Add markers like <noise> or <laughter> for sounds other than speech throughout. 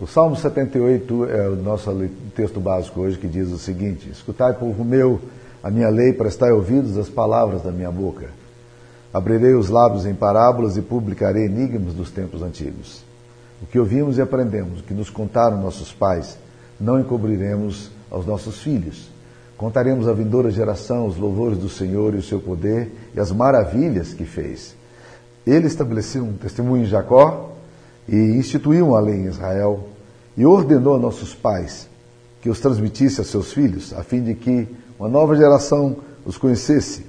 O Salmo 78 é o nosso texto básico hoje que diz o seguinte: Escutai, povo meu, a minha lei, prestai ouvidos às palavras da minha boca. Abrirei os lábios em parábolas e publicarei enigmas dos tempos antigos. O que ouvimos e aprendemos, o que nos contaram nossos pais, não encobriremos aos nossos filhos. Contaremos à vindoura geração os louvores do Senhor e o seu poder e as maravilhas que fez. Ele estabeleceu um testemunho em Jacó e instituiu uma lei em Israel e ordenou a nossos pais que os transmitisse a seus filhos, a fim de que uma nova geração os conhecesse.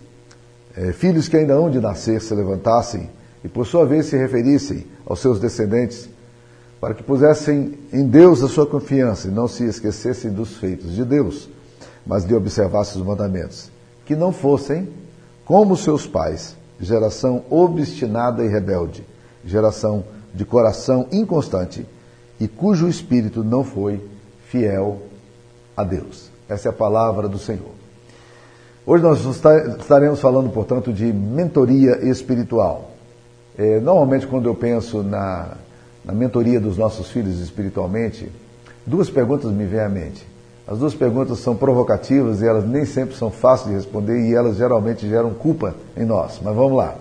É, filhos que ainda hão de nascer se levantassem e, por sua vez, se referissem aos seus descendentes, para que pusessem em Deus a sua confiança e não se esquecessem dos feitos de Deus, mas lhe observassem os mandamentos, que não fossem como seus pais, geração obstinada e rebelde, geração de coração inconstante e cujo espírito não foi fiel a Deus. Essa é a palavra do Senhor. Hoje nós estaremos falando, portanto, de mentoria espiritual. É, normalmente, quando eu penso na, na mentoria dos nossos filhos espiritualmente, duas perguntas me vêm à mente. As duas perguntas são provocativas e elas nem sempre são fáceis de responder e elas geralmente geram culpa em nós. Mas vamos lá.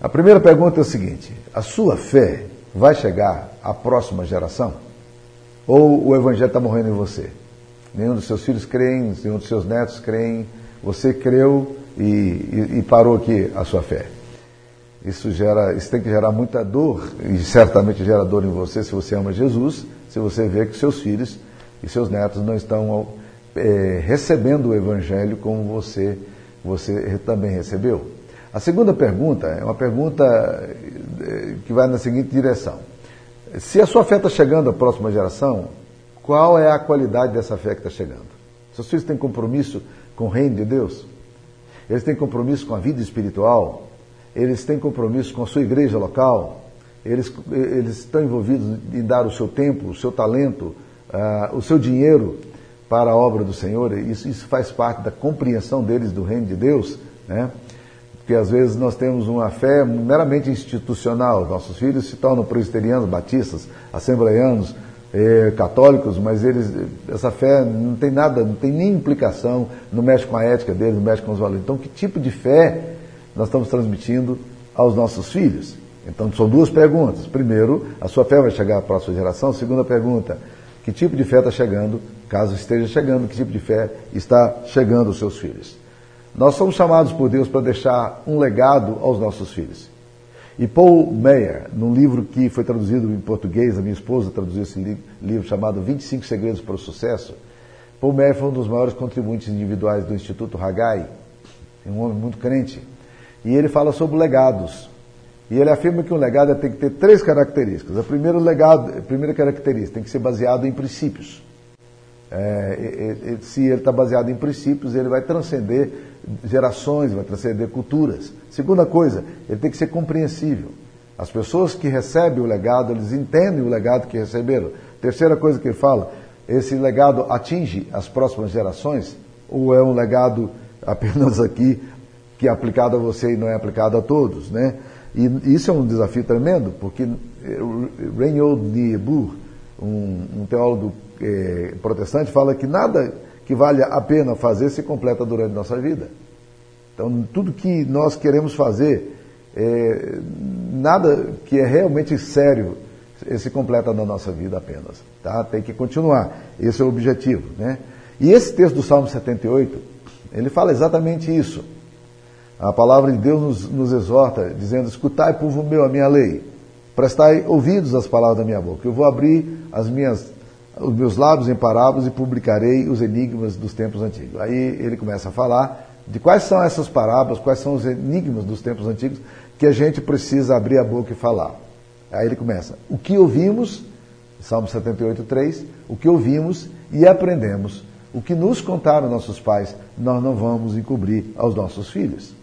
A primeira pergunta é o seguinte: a sua fé vai chegar à próxima geração? Ou o evangelho está morrendo em você? Nenhum dos seus filhos creem, nenhum dos seus netos creem, você creu e, e, e parou aqui a sua fé. Isso, gera, isso tem que gerar muita dor, e certamente gera dor em você se você ama Jesus, se você vê que seus filhos e seus netos não estão é, recebendo o Evangelho como você, você também recebeu. A segunda pergunta é uma pergunta eh, que vai na seguinte direção. Se a sua fé está chegando à próxima geração, qual é a qualidade dessa fé que está chegando? Seus filhos têm compromisso com o reino de Deus? Eles têm compromisso com a vida espiritual? Eles têm compromisso com a sua igreja local? Eles, eles estão envolvidos em dar o seu tempo, o seu talento, uh, o seu dinheiro para a obra do Senhor? Isso, isso faz parte da compreensão deles do reino de Deus, né? Porque às vezes nós temos uma fé meramente institucional. Nossos filhos se tornam presbiterianos, batistas, assembleianos, eh, católicos, mas eles, essa fé não tem nada, não tem nem implicação, não mexe com a ética deles, não mexe com os valores. Então, que tipo de fé nós estamos transmitindo aos nossos filhos? Então, são duas perguntas. Primeiro, a sua fé vai chegar à próxima geração? Segunda pergunta, que tipo de fé está chegando, caso esteja chegando, que tipo de fé está chegando aos seus filhos? Nós somos chamados por Deus para deixar um legado aos nossos filhos. E Paul Meyer, num livro que foi traduzido em português, a minha esposa traduziu esse li livro chamado 25 Segredos para o Sucesso, Paul Meyer foi um dos maiores contribuintes individuais do Instituto Haggai, um homem muito crente. E ele fala sobre legados. E ele afirma que um legado tem que ter três características. A primeira, legado, a primeira característica tem que ser baseado em princípios. É, se ele está baseado em princípios, ele vai transcender gerações, vai transcender culturas. Segunda coisa, ele tem que ser compreensível. As pessoas que recebem o legado, eles entendem o legado que receberam. Terceira coisa que ele fala, esse legado atinge as próximas gerações ou é um legado <laughs> apenas aqui que é aplicado a você e não é aplicado a todos, né? E isso é um desafio tremendo, porque Reinhold Niebuhr, um, um teólogo eh, protestante, fala que nada que vale a pena fazer se completa durante nossa vida. Então, tudo que nós queremos fazer, é, nada que é realmente sério se completa na nossa vida apenas. Tá? Tem que continuar. Esse é o objetivo. Né? E esse texto do Salmo 78, ele fala exatamente isso. A palavra de Deus nos, nos exorta, dizendo: Escutai, povo meu, a minha lei, prestai ouvidos às palavras da minha boca. Eu vou abrir as minhas os meus lábios em parábolas e publicarei os enigmas dos tempos antigos. Aí ele começa a falar de quais são essas parábolas, quais são os enigmas dos tempos antigos que a gente precisa abrir a boca e falar. Aí ele começa: o que ouvimos, Salmo 78, 3, o que ouvimos e aprendemos, o que nos contaram nossos pais, nós não vamos encobrir aos nossos filhos.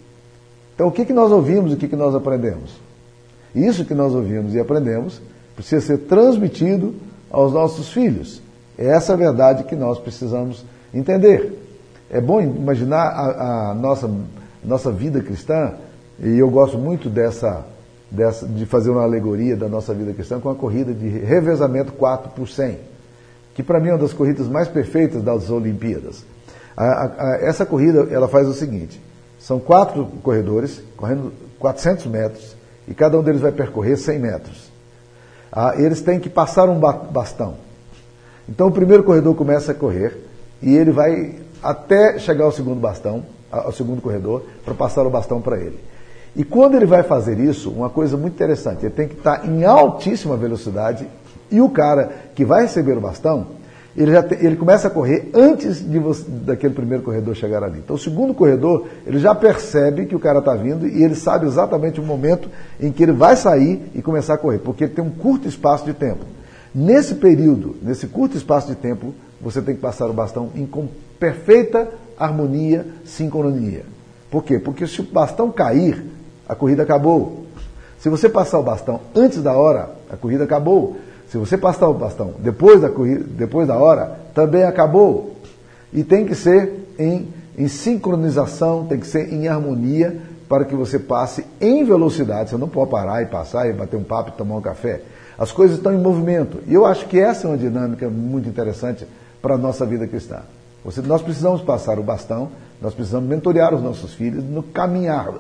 Então, o que, que nós ouvimos o que, que nós aprendemos? Isso que nós ouvimos e aprendemos precisa ser transmitido aos nossos filhos. É essa a verdade que nós precisamos entender. É bom imaginar a, a nossa, nossa vida cristã, e eu gosto muito dessa, dessa, de fazer uma alegoria da nossa vida cristã com a corrida de revezamento 4 por 100, que para mim é uma das corridas mais perfeitas das Olimpíadas. A, a, essa corrida ela faz o seguinte: são quatro corredores correndo 400 metros e cada um deles vai percorrer 100 metros. Ah, eles têm que passar um bastão. Então o primeiro corredor começa a correr e ele vai até chegar ao segundo bastão, ao segundo corredor, para passar o bastão para ele. E quando ele vai fazer isso, uma coisa muito interessante, ele tem que estar em altíssima velocidade e o cara que vai receber o bastão, ele, já ele começa a correr antes de você, daquele primeiro corredor chegar ali. Então, o segundo corredor, ele já percebe que o cara está vindo e ele sabe exatamente o momento em que ele vai sair e começar a correr, porque ele tem um curto espaço de tempo. Nesse período, nesse curto espaço de tempo, você tem que passar o bastão em perfeita harmonia, sincronia. Por quê? Porque se o bastão cair, a corrida acabou. Se você passar o bastão antes da hora, a corrida acabou. Se você passar o bastão depois da, corrida, depois da hora, também acabou. E tem que ser em, em sincronização, tem que ser em harmonia para que você passe em velocidade. Você não pode parar e passar e bater um papo e tomar um café. As coisas estão em movimento. E eu acho que essa é uma dinâmica muito interessante para a nossa vida cristã. Você, nós precisamos passar o bastão, nós precisamos mentorear os nossos filhos no caminhar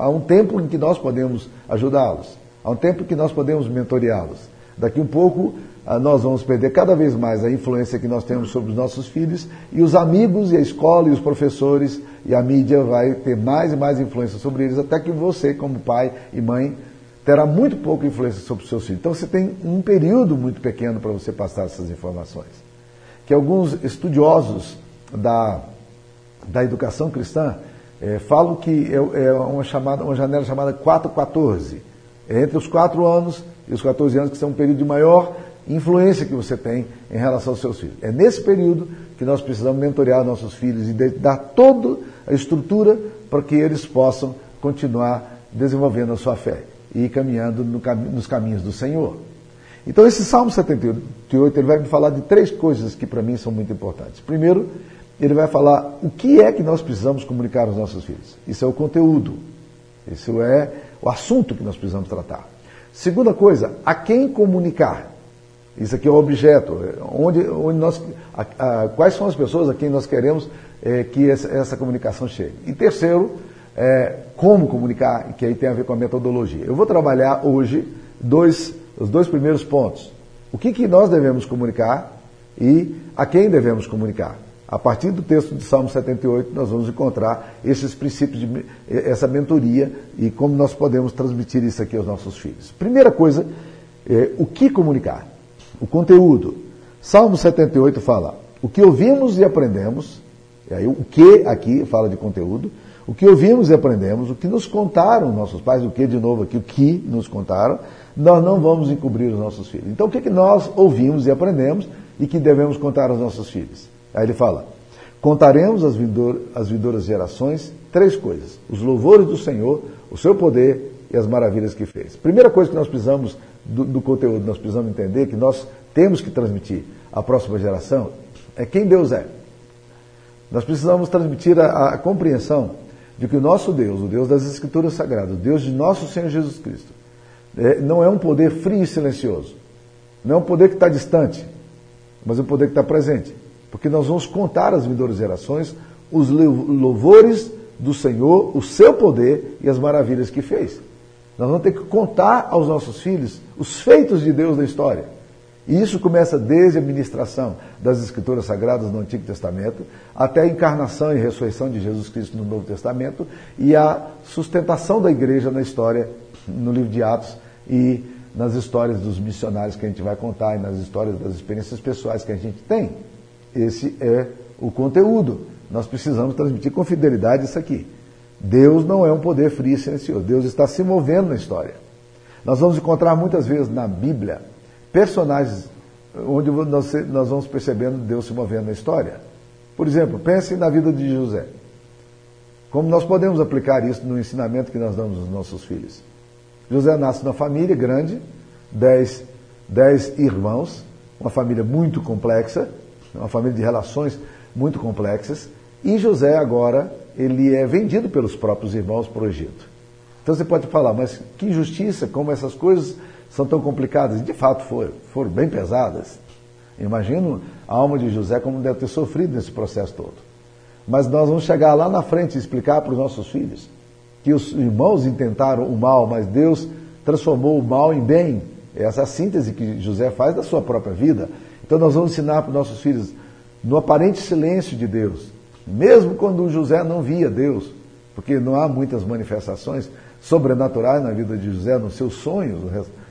Há um tempo em que nós podemos ajudá-los. Há um tempo em que nós podemos mentoreá-los. Daqui um pouco ah, nós vamos perder cada vez mais a influência que nós temos sobre os nossos filhos e os amigos e a escola e os professores e a mídia vai ter mais e mais influência sobre eles, até que você, como pai e mãe, terá muito pouca influência sobre os seus filhos. Então você tem um período muito pequeno para você passar essas informações. Que alguns estudiosos da, da educação cristã é, falam que é, é, uma, chamada, uma janela chamada 414. É entre os 4 anos e os 14 anos que são um período de maior influência que você tem em relação aos seus filhos. É nesse período que nós precisamos mentorear nossos filhos e dar toda a estrutura para que eles possam continuar desenvolvendo a sua fé e caminhando no cam nos caminhos do Senhor. Então, esse Salmo 78 ele vai me falar de três coisas que para mim são muito importantes. Primeiro, ele vai falar o que é que nós precisamos comunicar aos nossos filhos. Isso é o conteúdo. Isso é o assunto que nós precisamos tratar. Segunda coisa, a quem comunicar. Isso aqui é o objeto. Onde, onde nós, a, a, quais são as pessoas a quem nós queremos é, que essa, essa, comunicação chegue. E terceiro, é, como comunicar, que aí tem a ver com a metodologia. Eu vou trabalhar hoje dois, os dois primeiros pontos. O que, que nós devemos comunicar e a quem devemos comunicar. A partir do texto de Salmo 78, nós vamos encontrar esses princípios, de, essa mentoria e como nós podemos transmitir isso aqui aos nossos filhos. Primeira coisa, é, o que comunicar? O conteúdo. Salmo 78 fala: o que ouvimos e aprendemos, e aí o que aqui fala de conteúdo, o que ouvimos e aprendemos, o que nos contaram nossos pais, o que de novo aqui, o que nos contaram, nós não vamos encobrir os nossos filhos. Então o que, que nós ouvimos e aprendemos e que devemos contar aos nossos filhos? Aí ele fala: contaremos às, vindor, às vindouras gerações três coisas: os louvores do Senhor, o seu poder e as maravilhas que fez. Primeira coisa que nós precisamos do, do conteúdo, nós precisamos entender que nós temos que transmitir à próxima geração é quem Deus é. Nós precisamos transmitir a, a compreensão de que o nosso Deus, o Deus das Escrituras Sagradas, o Deus de nosso Senhor Jesus Cristo, é, não é um poder frio e silencioso. Não é um poder que está distante, mas é um poder que está presente porque nós vamos contar às vindouras gerações os louvores do Senhor, o seu poder e as maravilhas que fez. Nós vamos ter que contar aos nossos filhos os feitos de Deus na história. E isso começa desde a ministração das Escrituras Sagradas no Antigo Testamento, até a encarnação e ressurreição de Jesus Cristo no Novo Testamento e a sustentação da igreja na história, no livro de Atos e nas histórias dos missionários que a gente vai contar e nas histórias das experiências pessoais que a gente tem. Esse é o conteúdo. Nós precisamos transmitir com fidelidade isso aqui. Deus não é um poder frio e silencioso. Deus está se movendo na história. Nós vamos encontrar muitas vezes na Bíblia personagens onde nós, vamos percebendo Deus se movendo na história. Por exemplo, pense na vida de José. Como nós podemos aplicar isso no ensinamento que nós damos aos nossos filhos? José nasce numa família grande, dez, dez irmãos, uma família muito complexa, uma família de relações muito complexas. E José agora, ele é vendido pelos próprios irmãos para o Egito. Então você pode falar, mas que injustiça, como essas coisas são tão complicadas. De fato foram, foram bem pesadas. Imagino a alma de José como deve ter sofrido nesse processo todo. Mas nós vamos chegar lá na frente e explicar para os nossos filhos que os irmãos intentaram o mal, mas Deus transformou o mal em bem. Essa é a síntese que José faz da sua própria vida. Então nós vamos ensinar para os nossos filhos no aparente silêncio de Deus, mesmo quando José não via Deus, porque não há muitas manifestações sobrenaturais na vida de José, nos seus sonhos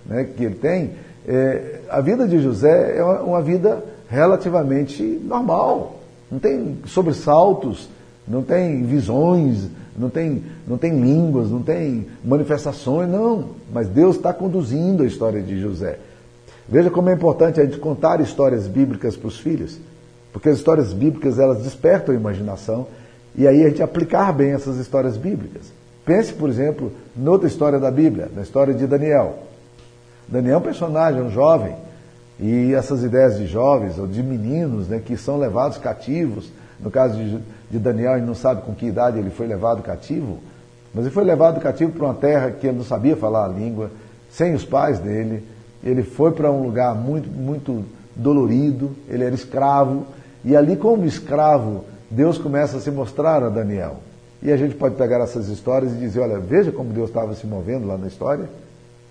né, que ele tem, é, a vida de José é uma, uma vida relativamente normal. Não tem sobressaltos, não tem visões, não tem, não tem línguas, não tem manifestações, não. Mas Deus está conduzindo a história de José. Veja como é importante a gente contar histórias bíblicas para os filhos, porque as histórias bíblicas elas despertam a imaginação e aí a gente aplicar bem essas histórias bíblicas. Pense, por exemplo, noutra história da Bíblia, na história de Daniel. Daniel é um personagem, um jovem, e essas ideias de jovens ou de meninos né, que são levados cativos, no caso de, de Daniel, gente não sabe com que idade ele foi levado cativo, mas ele foi levado cativo para uma terra que ele não sabia falar a língua, sem os pais dele. Ele foi para um lugar muito, muito dolorido, ele era escravo, e ali, como escravo, Deus começa a se mostrar a Daniel. E a gente pode pegar essas histórias e dizer: olha, veja como Deus estava se movendo lá na história.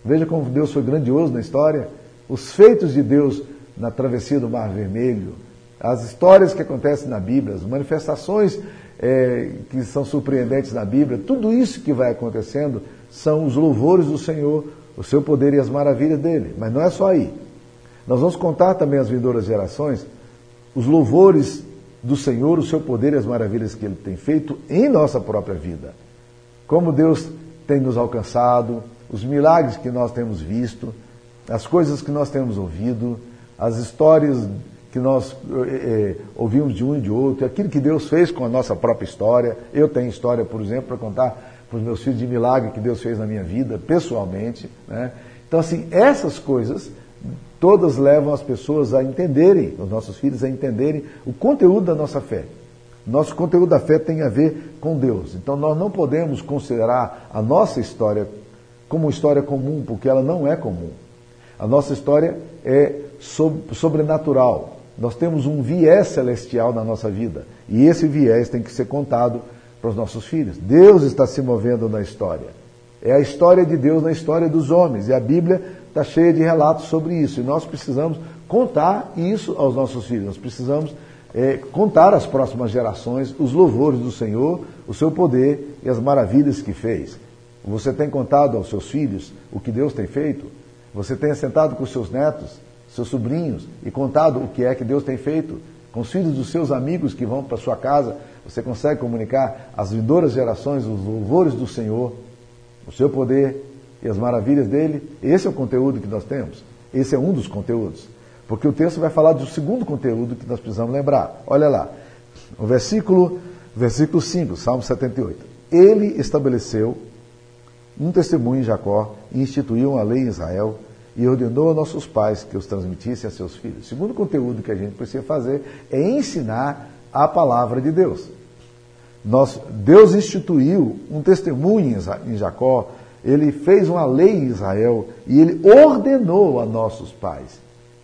Veja como Deus foi grandioso na história. Os feitos de Deus na travessia do Mar Vermelho, as histórias que acontecem na Bíblia, as manifestações é, que são surpreendentes na Bíblia, tudo isso que vai acontecendo são os louvores do Senhor, o seu poder e as maravilhas dele. Mas não é só aí. Nós vamos contar também às vindouras gerações os louvores do Senhor, o seu poder e as maravilhas que ele tem feito em nossa própria vida. Como Deus tem nos alcançado, os milagres que nós temos visto, as coisas que nós temos ouvido, as histórias que nós eh, ouvimos de um e de outro, aquilo que Deus fez com a nossa própria história. Eu tenho história, por exemplo, para contar para os meus filhos de milagre que Deus fez na minha vida, pessoalmente. Né? Então, assim, essas coisas todas levam as pessoas a entenderem, os nossos filhos a entenderem o conteúdo da nossa fé. Nosso conteúdo da fé tem a ver com Deus. Então nós não podemos considerar a nossa história como história comum, porque ela não é comum. A nossa história é sobrenatural. Nós temos um viés celestial na nossa vida. E esse viés tem que ser contado para os nossos filhos. Deus está se movendo na história. É a história de Deus na história dos homens. E a Bíblia está cheia de relatos sobre isso. E nós precisamos contar isso aos nossos filhos. Nós precisamos é, contar às próximas gerações os louvores do Senhor, o seu poder e as maravilhas que fez. Você tem contado aos seus filhos o que Deus tem feito? Você tem sentado com seus netos, seus sobrinhos e contado o que é que Deus tem feito? Com os filhos dos seus amigos que vão para sua casa, você consegue comunicar às vindouras gerações os louvores do Senhor, o seu poder e as maravilhas dele? Esse é o conteúdo que nós temos. Esse é um dos conteúdos. Porque o texto vai falar do segundo conteúdo que nós precisamos lembrar. Olha lá, o versículo, versículo 5, Salmo 78. Ele estabeleceu um testemunho em Jacó e instituiu uma lei em Israel e ordenou a nossos pais que os transmitissem a seus filhos. O segundo conteúdo que a gente precisa fazer é ensinar a palavra de Deus. Deus instituiu um testemunho em Jacó, ele fez uma lei em Israel e ele ordenou a nossos pais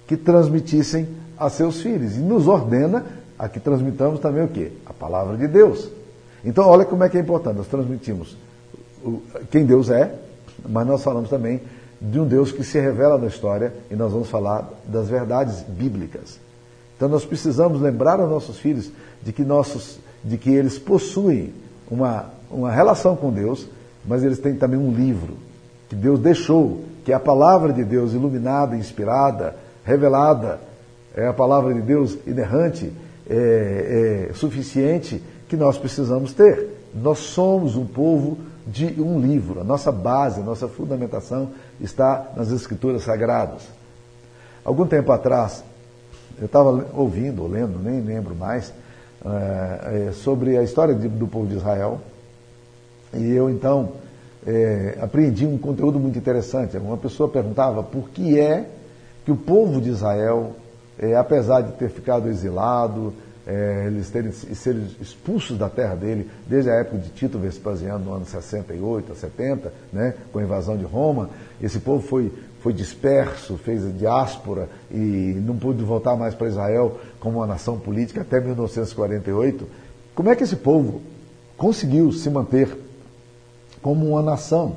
que transmitissem a seus filhos. E nos ordena a que transmitamos também o quê? A palavra de Deus. Então, olha como é que é importante. Nós transmitimos quem Deus é, mas nós falamos também de um Deus que se revela na história e nós vamos falar das verdades bíblicas. Então nós precisamos lembrar aos nossos filhos de que, nossos, de que eles possuem uma, uma relação com Deus, mas eles têm também um livro que Deus deixou, que é a palavra de Deus iluminada, inspirada, revelada, é a palavra de Deus inerrante, é, é, suficiente, que nós precisamos ter. Nós somos um povo de um livro. A nossa base, a nossa fundamentação está nas Escrituras Sagradas. Algum tempo atrás, eu estava ouvindo, ou lendo, nem lembro mais, é, é, sobre a história de, do povo de Israel. E eu então é, apreendi um conteúdo muito interessante. Uma pessoa perguntava por que é que o povo de Israel, apesar de ter ficado exilado, eles terem serem expulsos da terra dele, desde a época de Tito Vespasiano, no ano 68 a 70, né, com a invasão de Roma. Esse povo foi, foi disperso, fez a diáspora e não pôde voltar mais para Israel como uma nação política até 1948. Como é que esse povo conseguiu se manter como uma nação?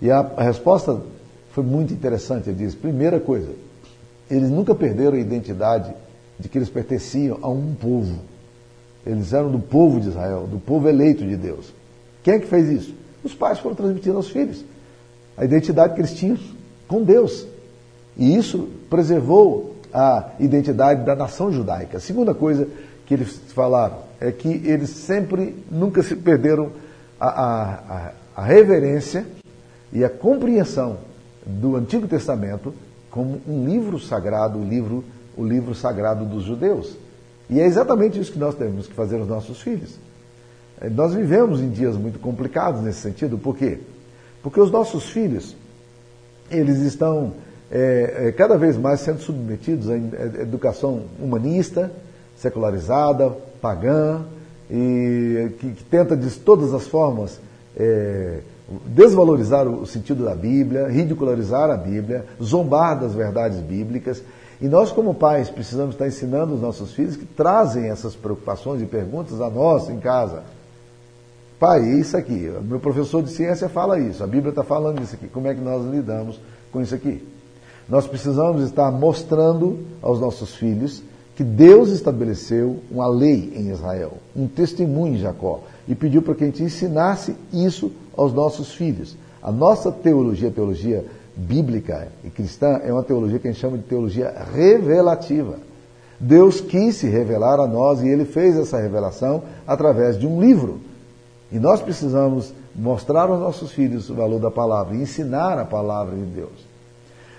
E a, a resposta foi muito interessante. Ele diz: primeira coisa, eles nunca perderam a identidade de que eles pertenciam a um povo. Eles eram do povo de Israel, do povo eleito de Deus. Quem é que fez isso? Os pais foram transmitindo aos filhos a identidade que eles tinham com Deus. E isso preservou a identidade da nação judaica. A segunda coisa que eles falaram é que eles sempre, nunca se perderam a, a, a, reverência e a compreensão do Antigo Testamento como um livro sagrado, o livro, o livro sagrado dos judeus. E é exatamente isso que nós temos que fazer aos nossos filhos. É, nós vivemos em dias muito complicados nesse sentido, por quê? Porque os nossos filhos, eles estão é, é, cada vez mais sendo submetidos à educação humanista, secularizada, pagã, e que, que tenta de todas as formas é, desvalorizar o sentido da Bíblia, ridicularizar a Bíblia, zombar das verdades bíblicas. E nós, como pais, precisamos estar ensinando os nossos filhos que trazem essas preocupações e perguntas a nós em casa. Pai, isso aqui, meu professor de ciência fala isso, a Bíblia está falando isso aqui, como é que nós lidamos com isso aqui? Nós precisamos estar mostrando aos nossos filhos que Deus estabeleceu uma lei em Israel, um testemunho em Jacó, e pediu para que a gente ensinasse isso aos nossos filhos. A nossa teologia, teologia bíblica e cristã, é uma teologia que a gente chama de teologia revelativa. Deus quis se revelar a nós e ele fez essa revelação através de um livro. E nós precisamos mostrar aos nossos filhos o valor da palavra ensinar a palavra de Deus.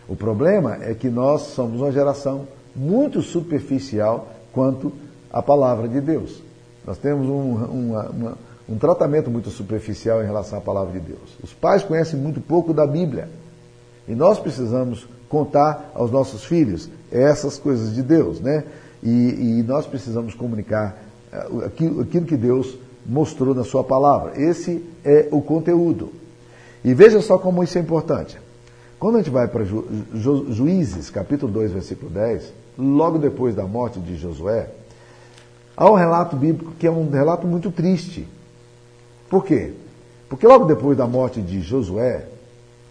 O problema é que nós somos uma geração muito superficial quanto à palavra de Deus. Nós temos um, uma, um tratamento muito superficial em relação à palavra de Deus. Os pais conhecem muito pouco da Bíblia. E nós precisamos contar aos nossos filhos essas coisas de Deus, né? E, e nós precisamos comunicar eh, aquilo, aquilo, que Deus mostrou na sua palavra. Esse é o conteúdo. E veja só como isso é importante. Quando a gente vai para Ju, Ju, Juízes, capítulo 2, versículo 10, logo depois da morte de Josué, há um relato bíblico que é um relato muito triste. Por quê? Porque logo depois da morte de Josué,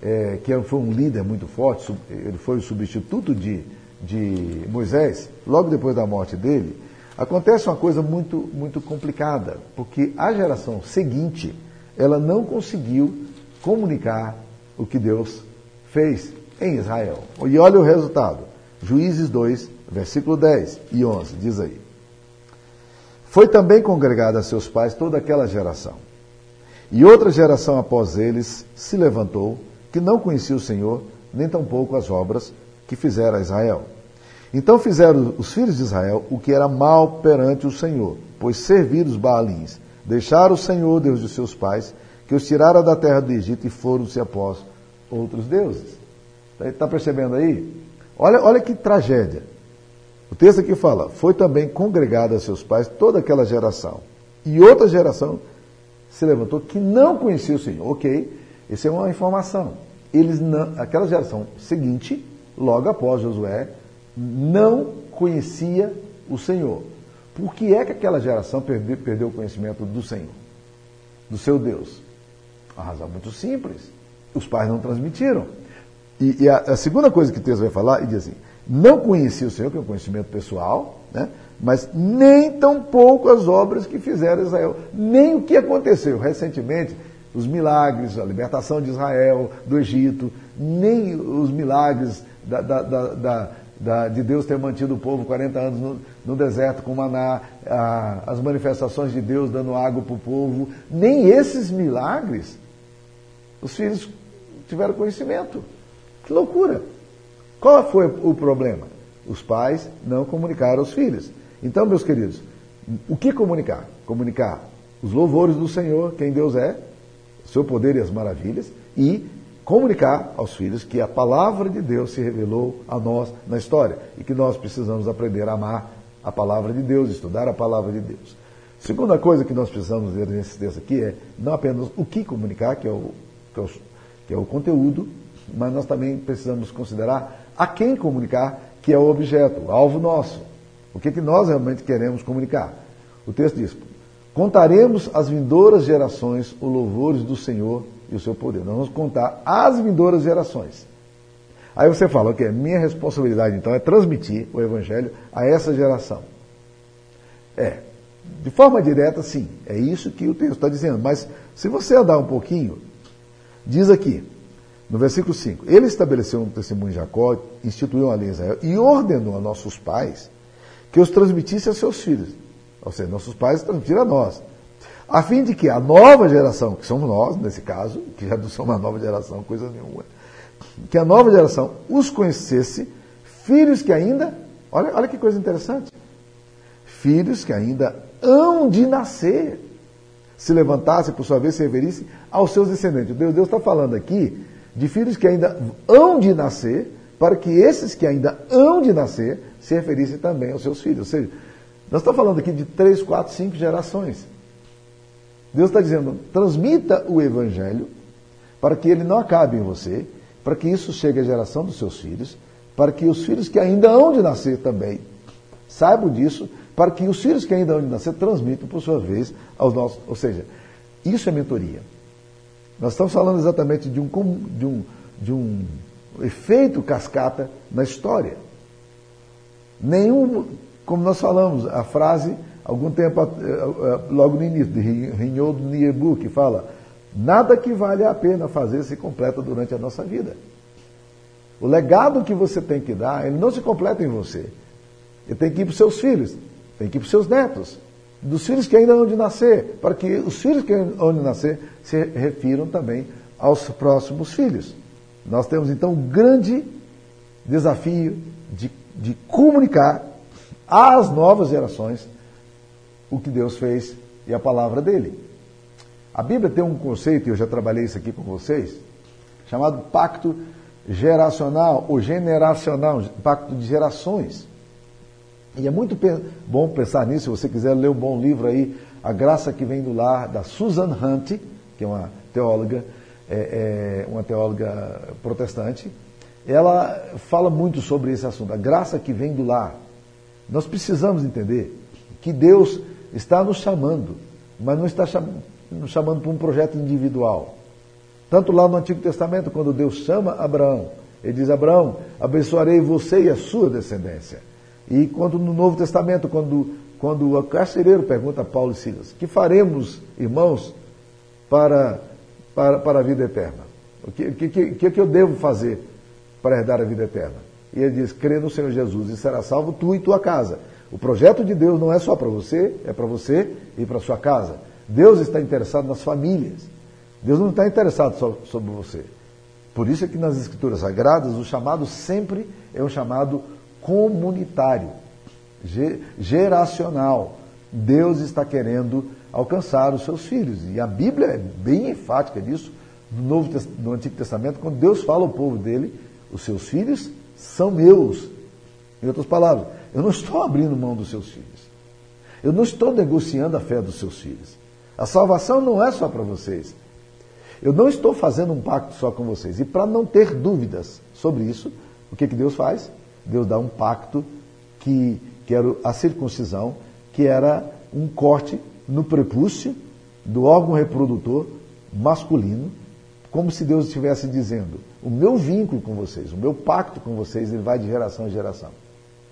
é, que foi um líder muito forte, ele foi o substituto de, de Moisés, logo depois da morte dele, acontece uma coisa muito, muito complicada, porque a geração seguinte, ela não conseguiu comunicar o que Deus fez em Israel. E olha o resultado. Juízes 2, versículo 10 e 11, diz aí. Foi também congregada a seus pais toda aquela geração. E outra geração após eles se levantou, que não conhecia o Senhor, nem tampouco as obras que fizera Israel. Então fizeram os filhos de Israel o que era mal perante o Senhor, pois serviram os Baalins, deixaram o Senhor, Deus de seus pais, que os tirara da terra do Egito e foram-se após outros deuses. Está percebendo aí? Olha, olha que tragédia. O texto aqui fala: Foi também congregada a seus pais toda aquela geração. E outra geração se levantou que não conhecia o Senhor. Ok, essa é uma informação. Eles não, aquela geração seguinte, logo após Josué, não conhecia o Senhor. Por que é que aquela geração perdeu, o conhecimento do Senhor, do seu Deus? A razão muito simples. Os pais não transmitiram. E, e a, a, segunda coisa que o texto vai falar, ele diz assim, não conhecia o Senhor, que é um conhecimento pessoal, né? mas nem tampouco as obras que fizeram Israel, nem o que aconteceu recentemente, os milagres, a libertação de Israel do Egito, nem os milagres da, da, da, da de Deus ter mantido o povo 40 anos no, no deserto com maná, a, as manifestações de Deus dando água para o povo, nem esses milagres os filhos tiveram conhecimento. Que loucura! Qual foi o problema? Os pais não comunicaram aos filhos. Então, meus queridos, o que comunicar? Comunicar os louvores do Senhor, quem Deus é, seu poder e as maravilhas, e comunicar aos filhos que a palavra de Deus se revelou a nós na história e que nós precisamos aprender a amar a palavra de Deus, estudar a palavra de Deus. Segunda coisa que nós precisamos ver nesse texto aqui é não apenas o que comunicar, que é o, que é o, que é o conteúdo, mas nós também precisamos considerar a quem comunicar, que é o objeto, o alvo nosso. O que, que nós realmente queremos comunicar. O texto diz: Contaremos às vindouras gerações os louvores do Senhor e o seu poder. Nós vamos contar às vindouras gerações. Aí você fala, ok, minha responsabilidade então é transmitir o Evangelho a essa geração. É, de forma direta, sim, é isso que o texto está dizendo. Mas se você andar um pouquinho, diz aqui, no versículo 5: Ele estabeleceu um testemunho de Jacó, instituiu uma lei em Israel e ordenou a nossos pais que os transmitisse a seus filhos. Ou seja, nossos pais transmitiram a nós. A fim de que a nova geração, que somos nós, nesse caso, que já não somos uma nova geração, coisa nenhuma, que a nova geração os conhecesse, filhos que ainda, olha, olha que coisa interessante, filhos que ainda hão de nascer, se levantassem, por sua vez, se reverissem aos seus descendentes. Deus está falando aqui de filhos que ainda hão de nascer, para que esses que ainda hão de nascer se referissem também aos seus filhos. Ou seja, nós estamos falando aqui de três, quatro, cinco gerações. Deus está dizendo, transmita o Evangelho para que ele não acabe em você, para que isso chegue à geração dos seus filhos, para que os filhos que ainda hão de nascer também saibam disso, para que os filhos que ainda hão de nascer transmitam, por sua vez, aos nossos. Ou seja, isso é mentoria. Nós estamos falando exatamente de um, de um, de um efeito cascata na história. Nenhum, como nós falamos, a frase, algum tempo, eh, eh, logo no início, de Rinhold Niebu, que fala Nada que vale a pena fazer se completa durante a nossa vida. O legado que você tem que dar, ele não se completa em você. Ele tem que ir para os seus filhos, tem que ir para os seus netos, dos filhos que ainda hão de nascer, para que os filhos que hão de nascer se refiram também aos próximos filhos. Nós temos então um grande desafio de, de comunicar às novas gerações o que Deus fez e a palavra dele. A Bíblia tem um conceito, e eu já trabalhei isso aqui com vocês, chamado pacto geracional ou generacional, pacto de gerações. E é muito bom pensar nisso, se você quiser ler um bom livro aí, A Graça que Vem do Lar, da Susan Hunt, que é uma teóloga, é, é uma teóloga protestante. Ela fala muito sobre esse assunto, a graça que vem do lar. Nós precisamos entender que Deus está nos chamando, mas não está nos chamando para um projeto individual. Tanto lá no Antigo Testamento, quando Deus chama Abraão, ele diz: Abraão, abençoarei você e a sua descendência. E quando no Novo Testamento, quando, quando o carcereiro pergunta a Paulo e Silas: Que faremos, irmãos, para, para, para a vida eterna? O que, que, que, que eu devo fazer para herdar a vida eterna? E ele diz: Crê no Senhor Jesus e será salvo tu e tua casa. O projeto de Deus não é só para você, é para você e para sua casa. Deus está interessado nas famílias. Deus não está interessado só sobre você. Por isso é que nas Escrituras Sagradas o chamado sempre é um chamado comunitário, geracional. Deus está querendo alcançar os seus filhos. E a Bíblia é bem enfática disso no, Novo, no Antigo Testamento, quando Deus fala ao povo dele, os seus filhos são meus. Em outras palavras, eu não estou abrindo mão dos seus filhos. Eu não estou negociando a fé dos seus filhos. A salvação não é só para vocês. Eu não estou fazendo um pacto só com vocês. E para não ter dúvidas sobre isso, o que, que Deus faz? Deus dá um pacto que, que era a circuncisão, que era um corte no prepúcio do órgão reprodutor masculino, como se Deus estivesse dizendo: o meu vínculo com vocês, o meu pacto com vocês, ele vai de geração em geração.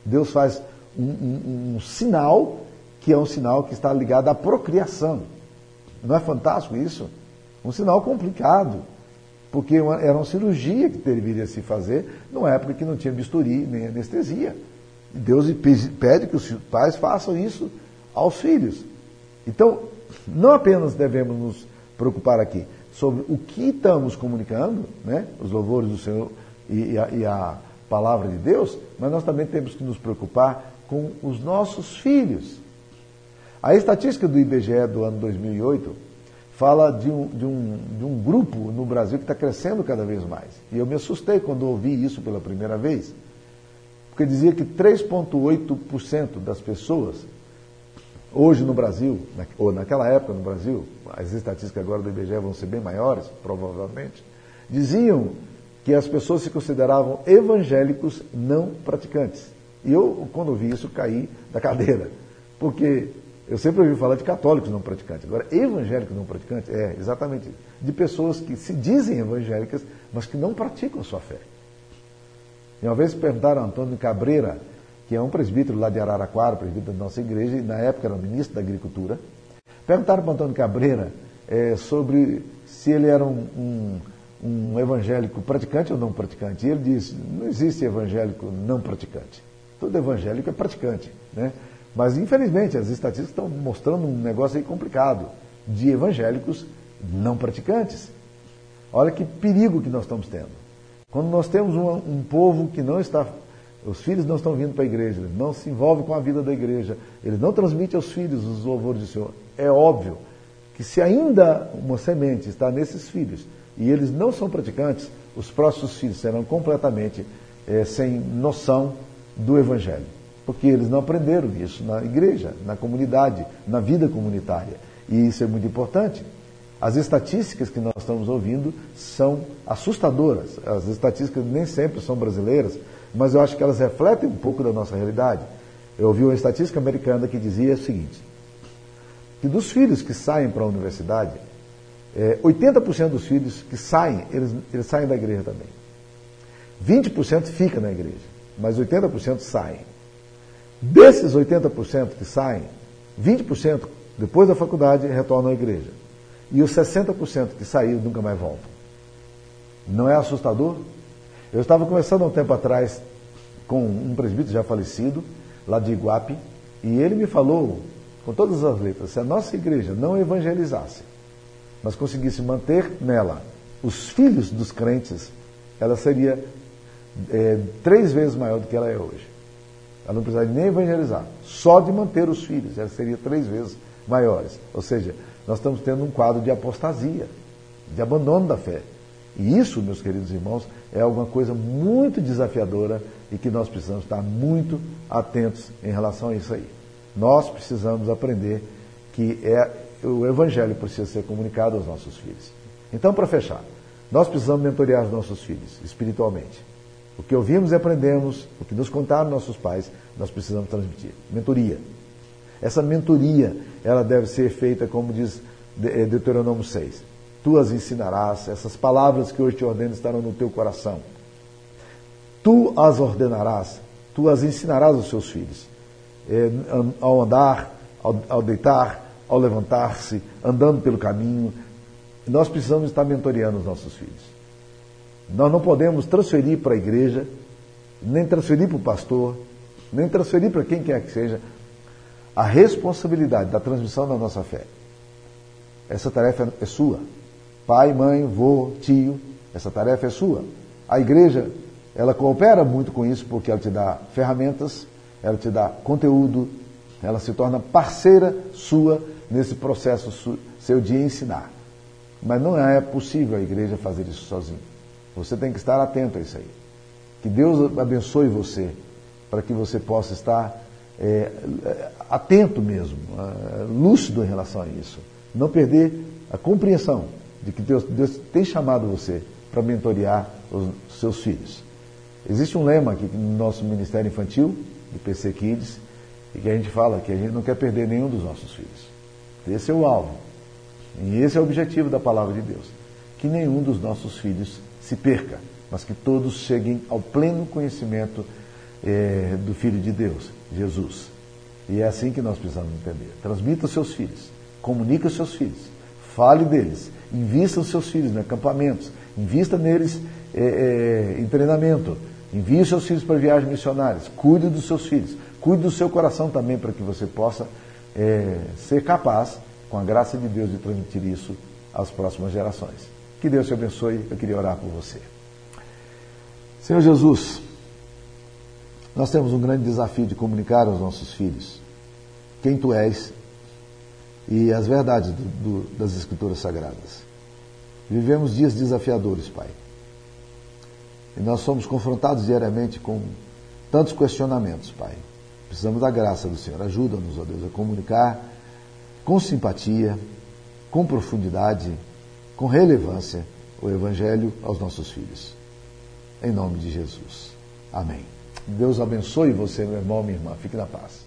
Deus faz um, um, um sinal que é um sinal que está ligado à procriação. Não é fantástico isso? Um sinal complicado, porque era uma cirurgia que deveria se fazer numa época que não tinha bisturi nem anestesia. Deus pede que os pais façam isso aos filhos. Então, não apenas devemos nos preocupar aqui sobre o que estamos comunicando, né, os louvores do Senhor e a, e a palavra de Deus, mas nós também temos que nos preocupar com os nossos filhos. A estatística do IBGE do ano 2008 fala de um, de um, de um grupo no Brasil que está crescendo cada vez mais. E eu me assustei quando ouvi isso pela primeira vez. porque dizia que 3,8% das pessoas, hoje no Brasil, ou naquela época no Brasil, as estatísticas agora do IBGE vão ser bem maiores, provavelmente, diziam que as pessoas se consideravam evangélicos não praticantes. E eu, quando vi isso, caí da cadeira. Porque eu sempre ouvi falar de católicos não praticantes. Agora, evangélicos não praticantes, é exatamente de pessoas que se dizem evangélicas, mas que não praticam sua fé. E uma vez perguntaram a Antônio Cabreira, que é um presbítero lá de Araraquara, presbítero da nossa igreja, e na época era ministro da Agricultura, perguntaram para Antônio Cabreira é, sobre se ele era um, um, um evangélico praticante ou não praticante. E ele disse: não existe evangélico não praticante. Todo evangélico é praticante. Né? Mas, infelizmente, as estatísticas estão mostrando um negócio aí complicado de evangélicos não praticantes. Olha que perigo que nós estamos tendo. Quando nós temos um, um povo que não está, os filhos não estão vindo para a igreja, eles não se envolvem com a vida da igreja, eles não transmitem aos filhos os louvores do Senhor. É óbvio que se ainda uma semente está nesses filhos e eles não são praticantes, os próximos filhos serão completamente é, sem noção do Evangelho porque eles não aprenderam isso na igreja, na comunidade, na vida comunitária. E isso é muito importante. As estatísticas que nós estamos ouvindo são assustadoras. As estatísticas nem sempre são brasileiras, mas eu acho que elas refletem um pouco da nossa realidade. Eu ouvi uma estatística americana que dizia o seguinte: que dos filhos que saem para a universidade, é, 80% dos filhos que saem, eles, eles saem da igreja também. 20% fica na igreja, mas 80% saem. Desses 80% que saem, 20% depois da faculdade retornam à igreja. E os 60% que saíram nunca mais voltam. Não é assustador? Eu estava conversando há um tempo atrás com um presbítero já falecido, lá de Iguape, e ele me falou, com todas as letras, se a nossa igreja não evangelizasse, mas conseguisse manter nela os filhos dos crentes, ela seria é, três vezes maior do que ela é hoje. Ela não precisaria nem evangelizar, só de manter os filhos, ela seria três vezes maiores. Ou seja, nós estamos tendo um quadro de apostasia, de abandono da fé. E isso, meus queridos irmãos, é alguma coisa muito desafiadora e que nós precisamos estar muito atentos em relação a isso aí. Nós precisamos aprender que é, o Evangelho precisa ser comunicado aos nossos filhos. Então, para fechar, nós precisamos mentorear os nossos filhos espiritualmente. O que ouvimos e aprendemos, o que nos contaram nossos pais, nós precisamos transmitir. Mentoria. Essa mentoria, ela deve ser feita, como diz eh, Deuteronômio 6. Tu as ensinarás, essas palavras que hoje te ordeno estarão no teu coração. Tu as ordenarás, tu as ensinarás aos seus filhos. É, ao andar, ao deitar, ao levantar-se, andando pelo caminho. Nós precisamos estar mentoreando os nossos filhos. Nós não podemos transferir para a igreja, nem transferir para o pastor, nem transferir para quem quer que seja, a responsabilidade da transmissão da nossa fé. Essa tarefa é sua. Pai, mãe, vô, tio, essa tarefa é sua. A igreja, ela coopera muito com isso porque ela te dá ferramentas, ela te dá conteúdo, ela se torna parceira sua nesse processo seu de ensinar. Mas não é possível a igreja fazer isso sozinha. Você tem que estar atento a isso aí. Que Deus abençoe você, para que você possa estar é, atento mesmo, é, lúcido em relação a isso. Não perder a compreensão de que Deus, Deus tem chamado você para mentorear os seus filhos. Existe um lema aqui no nosso Ministério Infantil, do PC Kids, e que a gente fala que a gente não quer perder nenhum dos nossos filhos. Esse é o alvo. E esse é o objetivo da palavra de Deus. Que nenhum dos nossos filhos se perca, mas que todos cheguem ao pleno conhecimento é, do Filho de Deus, Jesus. E é assim que nós precisamos entender. Transmita os seus filhos, comunique os seus filhos, fale deles, invista os seus filhos em acampamentos, invista neles é, é, em treinamento, envie os seus filhos para viagens missionárias, cuide dos seus filhos, cuide do seu coração também para que você possa é, ser capaz, com a graça de Deus, de transmitir isso às próximas gerações. Que Deus te abençoe. Eu queria orar por você. Senhor Jesus, nós temos um grande desafio de comunicar aos nossos filhos quem tu és e as verdades do, do, das Escrituras Sagradas. Vivemos dias desafiadores, Pai. E nós somos confrontados diariamente com tantos questionamentos, Pai. Precisamos da graça do Senhor. Ajuda-nos, ó Deus, a comunicar com simpatia, com profundidade, com relevância o Evangelho aos nossos filhos. Em nome de Jesus. Amém. Deus abençoe você, meu irmão, minha irmã. Fique na paz.